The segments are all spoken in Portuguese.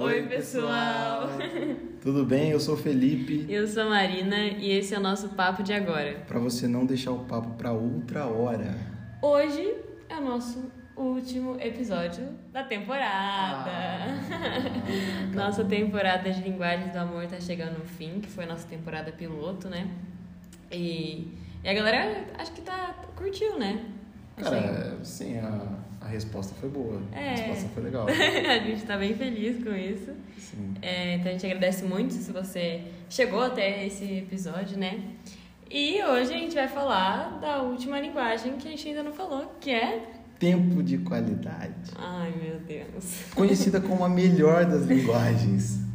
Oi, pessoal! Tudo bem? Eu sou o Felipe. Eu sou a Marina e esse é o nosso papo de agora. Para você não deixar o papo para outra hora. Hoje é o nosso último episódio da temporada. Ah, nossa temporada de linguagens do amor tá chegando no fim, que foi a nossa temporada piloto, né? E, e a galera acho que tá curtiu, né? Cara, sim, a, a resposta foi boa. É. A resposta foi legal. a gente tá bem feliz com isso. É, então a gente agradece muito se você chegou até esse episódio, né? E hoje a gente vai falar da última linguagem que a gente ainda não falou, que é tempo de qualidade. Ai, meu Deus. Conhecida como a melhor das linguagens.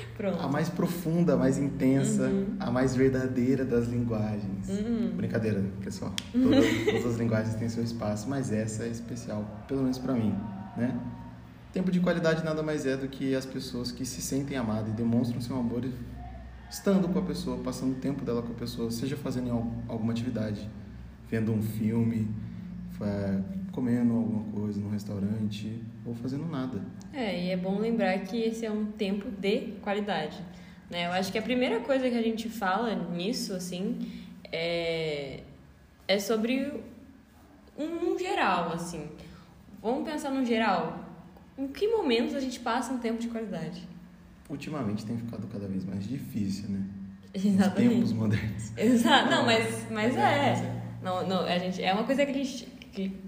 Pronto. A mais profunda, a mais intensa, uhum. a mais verdadeira das linguagens. Uhum. Brincadeira, pessoal. Todas, todas, as linguagens têm seu espaço, mas essa é especial, pelo menos para mim, né? Tempo de qualidade nada mais é do que as pessoas que se sentem amadas e demonstram seu amor estando com a pessoa, passando o tempo dela com a pessoa, seja fazendo alguma atividade, vendo um filme, comendo alguma coisa no restaurante ou fazendo nada. É, e é bom lembrar que esse é um tempo de qualidade. Né? Eu acho que a primeira coisa que a gente fala nisso, assim, é, é sobre um, um geral, assim. Vamos pensar no geral. Em que momentos a gente passa um tempo de qualidade? Ultimamente tem ficado cada vez mais difícil, né? Exatamente. Nos tempos modernos. Exato. Não, mas, mas, é. é. Não, não, a gente, é uma coisa gente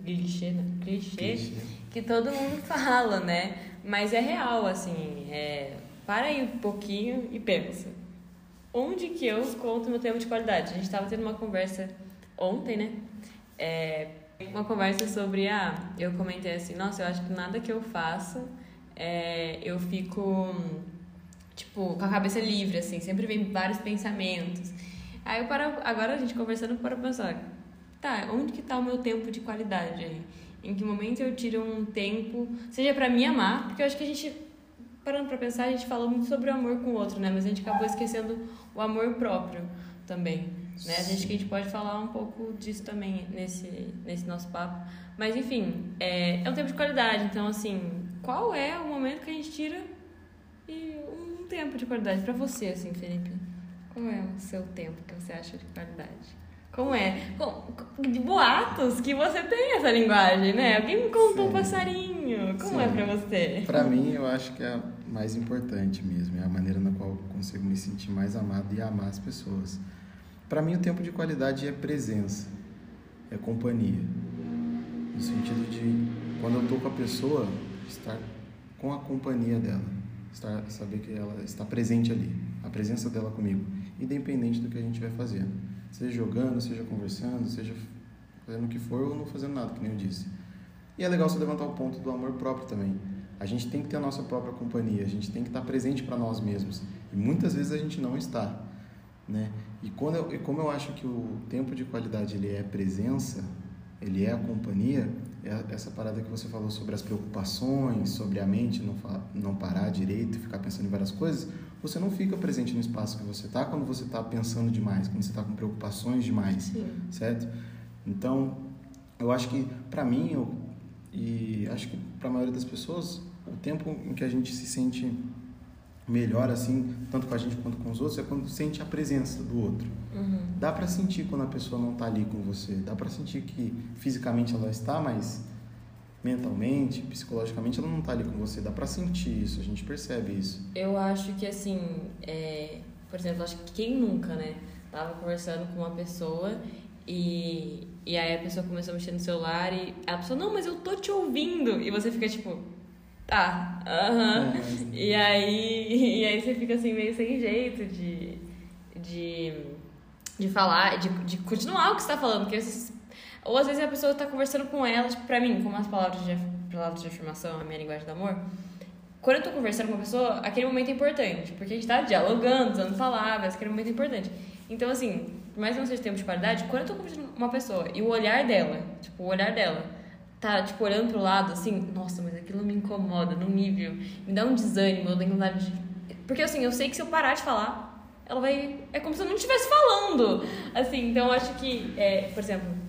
clichê, né? clichê, clichê, que todo mundo fala, né? Mas é real, assim. É... Para aí um pouquinho e pensa. Onde que eu conto meu tempo de qualidade? A gente estava tendo uma conversa ontem, né? É... Uma conversa sobre, ah, eu comentei assim, nossa, eu acho que nada que eu faça, é... eu fico, tipo, com a cabeça livre, assim, sempre vem vários pensamentos. Aí eu paro, agora a gente conversando, para pensar, tá, onde que tá o meu tempo de qualidade aí? Em que momento eu tiro um tempo, seja para me amar, porque eu acho que a gente, parando para pensar, a gente falou muito sobre o amor com o outro, né? Mas a gente acabou esquecendo o amor próprio também, né? A gente que a gente pode falar um pouco disso também nesse, nesse nosso papo. Mas enfim, é, é um tempo de qualidade, então assim, qual é o momento que a gente tira e um tempo de qualidade para você, assim, Felipe? Qual é o seu tempo que você acha de qualidade? Como é? De boatos que você tem essa linguagem, né? Alguém me contou um passarinho. Como Sim. é pra você? Pra mim, eu acho que é a mais importante mesmo. É a maneira na qual eu consigo me sentir mais amado e amar as pessoas. Para mim, o tempo de qualidade é presença, é companhia. No sentido de, quando eu tô com a pessoa, estar com a companhia dela. Estar, saber que ela está presente ali. A presença dela comigo. Independente do que a gente vai fazendo Seja jogando, seja conversando, seja fazendo o que for ou não fazendo nada, que nem eu disse. E é legal você levantar o ponto do amor próprio também. A gente tem que ter a nossa própria companhia, a gente tem que estar presente para nós mesmos. E muitas vezes a gente não está. Né? E, quando eu, e como eu acho que o tempo de qualidade ele é presença, ele é a companhia, é essa parada que você falou sobre as preocupações, sobre a mente não, não parar direito e ficar pensando em várias coisas, você não fica presente no espaço que você está quando você está pensando demais, quando você está com preocupações demais, Sim. certo? Então, eu acho que para mim, eu, e acho que para a maioria das pessoas, o tempo em que a gente se sente melhor assim, tanto com a gente quanto com os outros, é quando sente a presença do outro. Uhum. Dá para sentir quando a pessoa não está ali com você, dá para sentir que fisicamente ela está, mas mentalmente, psicologicamente, ela não está ali com você. Dá para sentir isso, a gente percebe isso. Eu acho que assim, é, por exemplo, acho que quem nunca, né, tava conversando com uma pessoa e, e aí a pessoa começou a mexer no celular e a pessoa, não, mas eu tô te ouvindo. E você fica tipo, tá, aham. Uh -huh. é, e, aí, e aí você fica assim meio sem jeito de, de, de falar, de, de continuar o que você tá falando, porque você ou às vezes a pessoa tá conversando com ela, tipo, pra mim, como as palavras de, palavras de afirmação, a minha linguagem do amor. Quando eu tô conversando com uma pessoa, aquele momento é importante, porque a gente tá dialogando, usando palavras, aquele momento é importante. Então, assim, por mais que não seja tempo de qualidade, quando eu tô conversando com uma pessoa e o olhar dela, tipo, o olhar dela, tá, tipo, olhando pro lado, assim, nossa, mas aquilo me incomoda num nível, me dá um desânimo, eu tenho vontade de. Porque, assim, eu sei que se eu parar de falar, ela vai. É como se eu não estivesse falando. Assim, então eu acho que, é, por exemplo,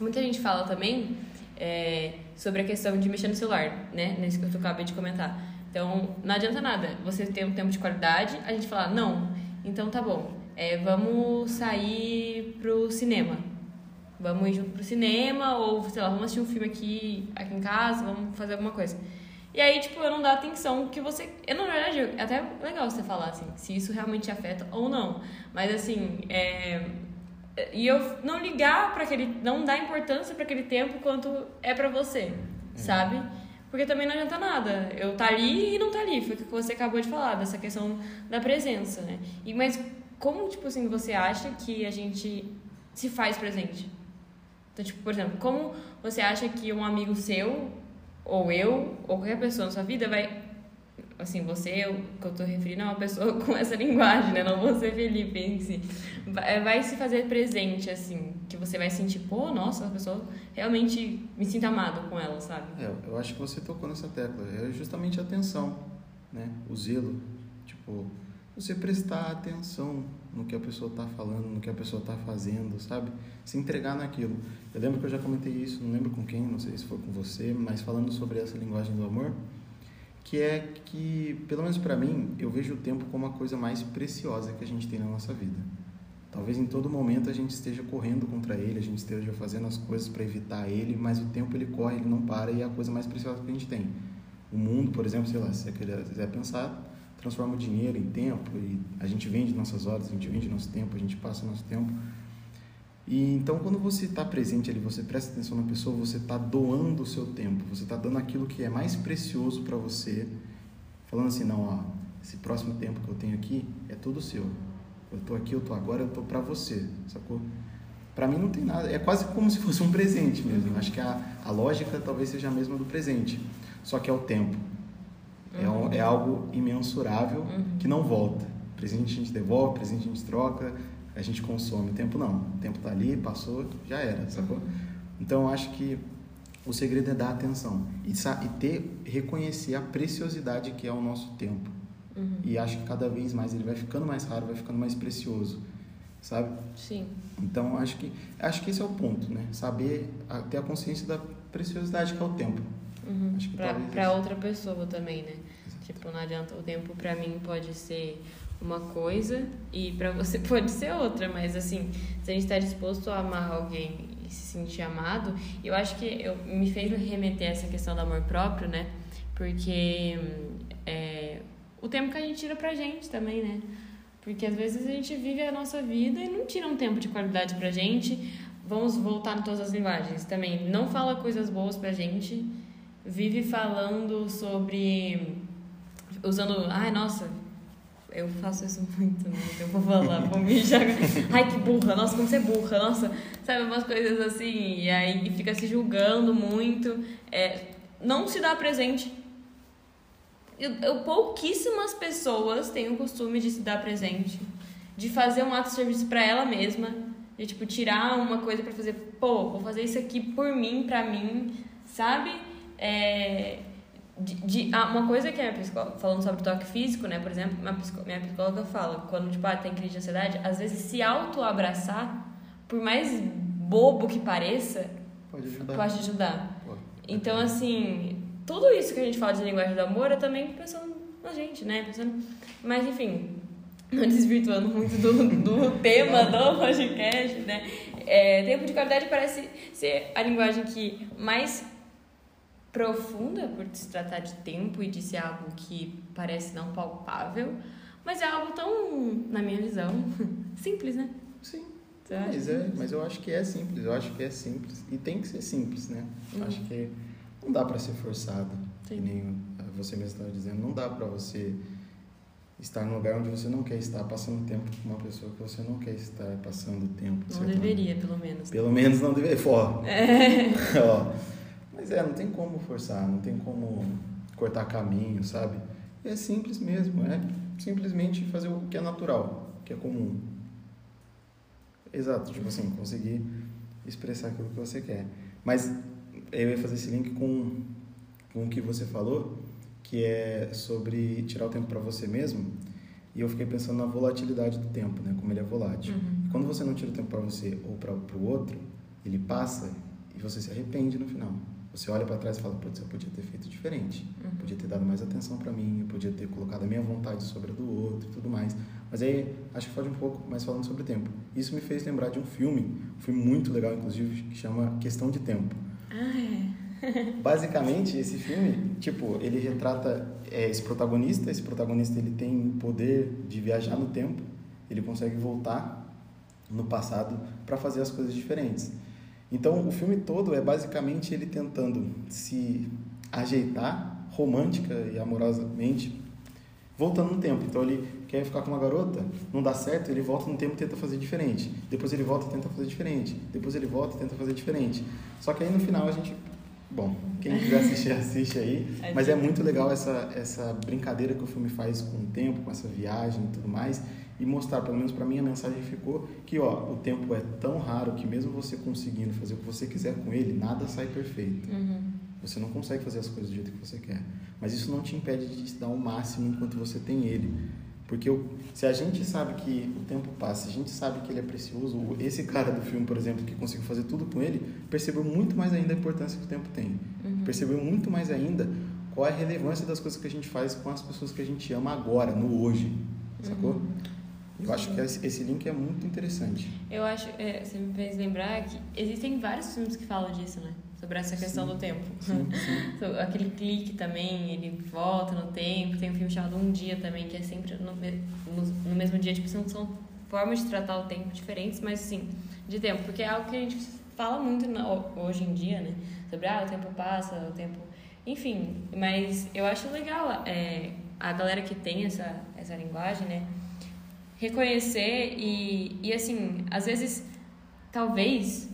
Muita gente fala também é, sobre a questão de mexer no celular, né? Nesse que eu acabei de comentar. Então, não adianta nada você ter um tempo de qualidade, a gente falar, não, então tá bom, é, vamos sair pro cinema. Vamos ir junto pro cinema, ou sei lá, vamos assistir um filme aqui, aqui em casa, vamos fazer alguma coisa. E aí, tipo, eu não dou atenção que você. Eu, na verdade, é até legal você falar, assim, se isso realmente afeta ou não. Mas, assim, é. E eu não ligar para aquele. Não dar importância para aquele tempo quanto é para você, é. sabe? Porque também não adianta nada. Eu tá ali e não tá ali. Foi o que você acabou de falar, dessa questão da presença, né? E, mas como, tipo assim, você acha que a gente se faz presente? Então, tipo, por exemplo, como você acha que um amigo seu, ou eu, ou qualquer pessoa na sua vida vai. Assim, você, eu, que eu tô referindo a uma pessoa com essa linguagem, né? Não você, Felipe, em si. Vai, vai se fazer presente, assim, que você vai sentir, pô, nossa, a pessoa realmente me sinta amado com ela, sabe? É, eu acho que você tocou nessa tecla. É justamente a atenção, né? O zelo. Tipo, você prestar atenção no que a pessoa está falando, no que a pessoa está fazendo, sabe? Se entregar naquilo. Eu lembro que eu já comentei isso, não lembro com quem, não sei se foi com você, mas falando sobre essa linguagem do amor, que é que, pelo menos para mim, eu vejo o tempo como a coisa mais preciosa que a gente tem na nossa vida. Talvez em todo momento a gente esteja correndo contra ele, a gente esteja fazendo as coisas para evitar ele, mas o tempo ele corre, ele não para e é a coisa mais preciosa que a gente tem. O mundo, por exemplo, sei lá, se você quiser pensar, transforma o dinheiro em tempo e a gente vende nossas horas, a gente vende nosso tempo, a gente passa nosso tempo. E então, quando você está presente ali, você presta atenção na pessoa, você está doando o seu tempo, você está dando aquilo que é mais precioso para você, falando assim: não, ó, esse próximo tempo que eu tenho aqui é todo seu. Eu estou aqui, eu estou agora, eu estou para você, sacou? Para mim não tem nada, é quase como se fosse um presente mesmo. Acho que a, a lógica talvez seja a mesma do presente, só que é o tempo. É, um, é algo imensurável uhum. que não volta. Presente a gente devolve, presente a gente troca, a gente consome. O tempo não. O tempo está ali, passou, já era, sacou? Então eu acho que o segredo é dar atenção e, e ter, reconhecer a preciosidade que é o nosso tempo. Uhum. E acho que cada vez mais ele vai ficando mais raro, vai ficando mais precioso, sabe? Sim. Então acho que acho que esse é o ponto, né? Saber ter a consciência da preciosidade que é o tempo. Uhum. Acho que pra, pra outra pessoa também, né? Exato. Tipo, não adianta. O tempo pra mim pode ser uma coisa e pra você pode ser outra, mas assim, se a gente está disposto a amar alguém e se sentir amado, eu acho que eu, me fez remeter a essa questão do amor próprio, né? Porque é, o tempo que a gente tira pra gente também, né? Porque às vezes a gente vive a nossa vida e não tira um tempo de qualidade pra gente. Vamos voltar em todas as linguagens também. Não fala coisas boas pra gente vive falando sobre. usando. Ai, nossa, eu faço isso muito, né? Eu vou falar, vou me jogar. Ai, que burra, nossa, como você é burra, nossa. Sabe, umas coisas assim. E aí fica se julgando muito. É, não se dá presente. Eu, eu, pouquíssimas pessoas têm o costume de se dar presente. De fazer um ato de serviço para ela mesma. De, tipo, tirar uma coisa para fazer. Pô, vou fazer isso aqui por mim, pra mim, sabe? é, de, de, ah, uma coisa que a psicóloga, falando sobre toque físico, né, por exemplo, minha psicóloga, minha psicóloga fala, quando tipo, ah, tem crise de ansiedade, às vezes se auto-abraçar, por mais bobo que pareça, pode ajudar. Pode ajudar. Pode. Então, assim, tudo isso que a gente fala de linguagem do amor, eu também pensando na gente, né? Pensando... Mas, enfim, não desvirtuando muito do, do tema do podcast, né? É, tempo de qualidade parece ser a linguagem que mais profunda por se tratar de tempo e de ser algo que parece não palpável, mas é algo tão, na minha visão, simples, né? Sim. Mas, é, mas eu acho que é simples, eu acho que é simples. E tem que ser simples, né? Uhum. Acho que não dá para ser forçado. Sim. Que nem você mesmo estava dizendo, não dá para você estar num lugar onde você não quer estar, passando tempo com uma pessoa que você não quer estar passando tempo. Não deveria, pelo menos. Pelo menos não deveria. Ó, é. ó, mas é, não tem como forçar, não tem como cortar caminho, sabe? É simples mesmo, é simplesmente fazer o que é natural, o que é comum. Exato, tipo assim, conseguir expressar aquilo que você quer. Mas eu ia fazer esse link com, com o que você falou, que é sobre tirar o tempo para você mesmo. E eu fiquei pensando na volatilidade do tempo, né? Como ele é volátil. Uhum. Quando você não tira o tempo para você ou para o outro, ele passa e você se arrepende no final. Você olha para trás e fala, putz, eu podia ter feito diferente. Uhum. Podia ter dado mais atenção para mim, eu podia ter colocado a minha vontade sobre a do outro e tudo mais. Mas aí, acho que pode um pouco mais falando sobre tempo. Isso me fez lembrar de um filme, um filme muito legal, inclusive, que chama Questão de Tempo. Ah, é. Basicamente, esse filme, tipo, ele retrata é, esse protagonista. Esse protagonista, ele tem o poder de viajar no tempo. Ele consegue voltar no passado para fazer as coisas diferentes. Então, o filme todo é basicamente ele tentando se ajeitar romântica e amorosamente, voltando no tempo. Então, ele quer ficar com uma garota, não dá certo, ele volta no tempo e tenta fazer diferente. Depois ele volta e tenta fazer diferente. Depois ele volta e tenta fazer diferente. Só que aí no final a gente Bom, quem quiser assistir, assiste aí. Mas é muito legal essa, essa brincadeira que o filme faz com o tempo, com essa viagem e tudo mais e mostrar, pelo menos para mim a mensagem ficou que ó, o tempo é tão raro que mesmo você conseguindo fazer o que você quiser com ele, nada sai perfeito. Uhum. Você não consegue fazer as coisas do jeito que você quer. Mas isso não te impede de dar o máximo enquanto você tem ele. Porque se a gente sabe que o tempo passa, se a gente sabe que ele é precioso, esse cara do filme, por exemplo, que conseguiu fazer tudo com ele, percebeu muito mais ainda a importância que o tempo tem. Uhum. Percebeu muito mais ainda qual é a relevância das coisas que a gente faz com as pessoas que a gente ama agora, no hoje. Sacou? Uhum. Eu acho que esse link é muito interessante. Eu acho, é, você me fez lembrar que existem vários filmes que falam disso, né? Sobre essa questão sim, do tempo. Sim, sim. Aquele clique também, ele volta no tempo. Tem um filme chamado Um Dia também, que é sempre no, no, no mesmo dia. Tipo, são, são formas de tratar o tempo diferentes, mas sim, de tempo. Porque é algo que a gente fala muito hoje em dia, né? Sobre, ah, o tempo passa, o tempo... Enfim, mas eu acho legal é, a galera que tem essa, essa linguagem, né? Reconhecer e, e assim, às vezes, talvez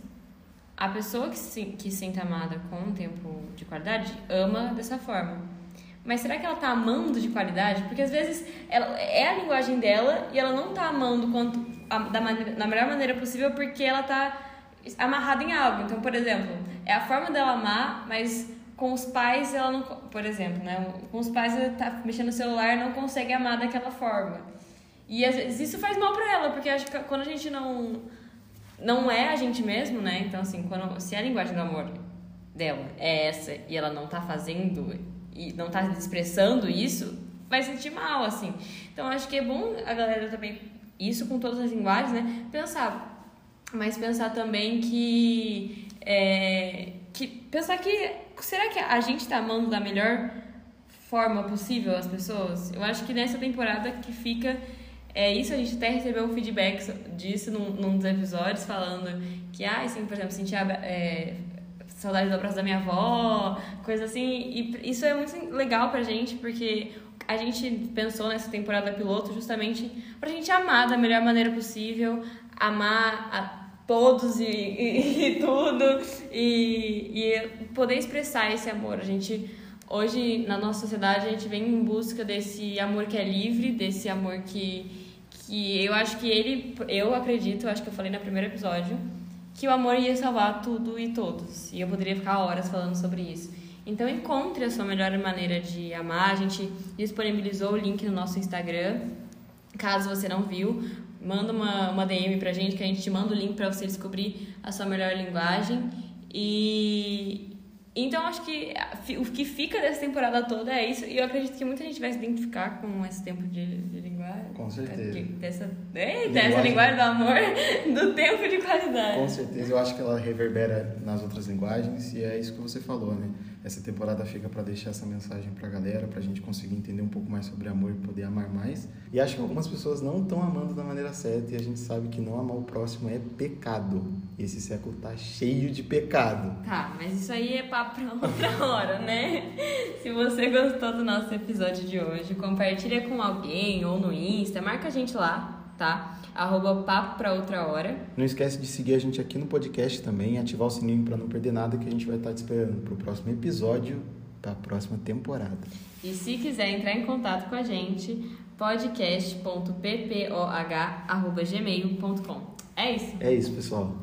a pessoa que se, que se sente amada com um tempo de qualidade ama dessa forma. Mas será que ela tá amando de qualidade? Porque às vezes ela, é a linguagem dela e ela não tá amando quanto, a, da maneira, da melhor maneira possível porque ela tá amarrada em algo. Então, por exemplo, é a forma dela amar, mas com os pais ela não. Por exemplo, né? Com os pais ela tá mexendo no celular não consegue amar daquela forma. E às vezes isso faz mal pra ela, porque acho que quando a gente não não é a gente mesmo, né? Então assim, quando se a linguagem do amor dela é essa e ela não tá fazendo e não tá expressando isso, vai sentir mal assim. Então acho que é bom a galera também isso com todas as linguagens, né? Pensar, mas pensar também que é, que pensar que será que a gente tá amando da melhor forma possível as pessoas? Eu acho que nessa temporada que fica é isso, a gente até recebeu um feedback disso num, num dos episódios, falando que, ah, assim, por exemplo, sentia é, saudade do abraço da minha avó, coisa assim. E isso é muito legal pra gente, porque a gente pensou nessa temporada piloto justamente pra gente amar da melhor maneira possível, amar a todos e, e, e tudo, e, e poder expressar esse amor. A gente hoje na nossa sociedade a gente vem em busca desse amor que é livre, desse amor que que eu acho que ele, eu acredito, acho que eu falei no primeiro episódio, que o amor ia salvar tudo e todos. E eu poderia ficar horas falando sobre isso. Então encontre a sua melhor maneira de amar. A gente disponibilizou o link no nosso Instagram. Caso você não viu, manda uma, uma DM pra gente que a gente te manda o link para você descobrir a sua melhor linguagem. E, então, acho que o que fica dessa temporada toda é isso. E eu acredito que muita gente vai se identificar com esse tempo de, de linguagem. Com certeza. Dessa, é, dessa linguagem do amor, do tempo de qualidade. Com certeza. Eu acho que ela reverbera nas outras linguagens. E é isso que você falou, né? Essa temporada fica para deixar essa mensagem para a galera, para a gente conseguir entender um pouco mais sobre amor e poder amar mais. E acho que algumas pessoas não estão amando da maneira certa e a gente sabe que não amar o próximo é pecado. E esse século tá cheio de pecado. Tá, mas isso aí é papo para outra hora, né? Se você gostou do nosso episódio de hoje, compartilha com alguém ou no Insta, marca a gente lá, tá? arroba papo pra outra hora. Não esquece de seguir a gente aqui no podcast também, ativar o sininho para não perder nada que a gente vai estar te esperando pro próximo episódio da próxima temporada. E se quiser entrar em contato com a gente, podcast.ppoh@gmail.com. É isso. É isso, pessoal.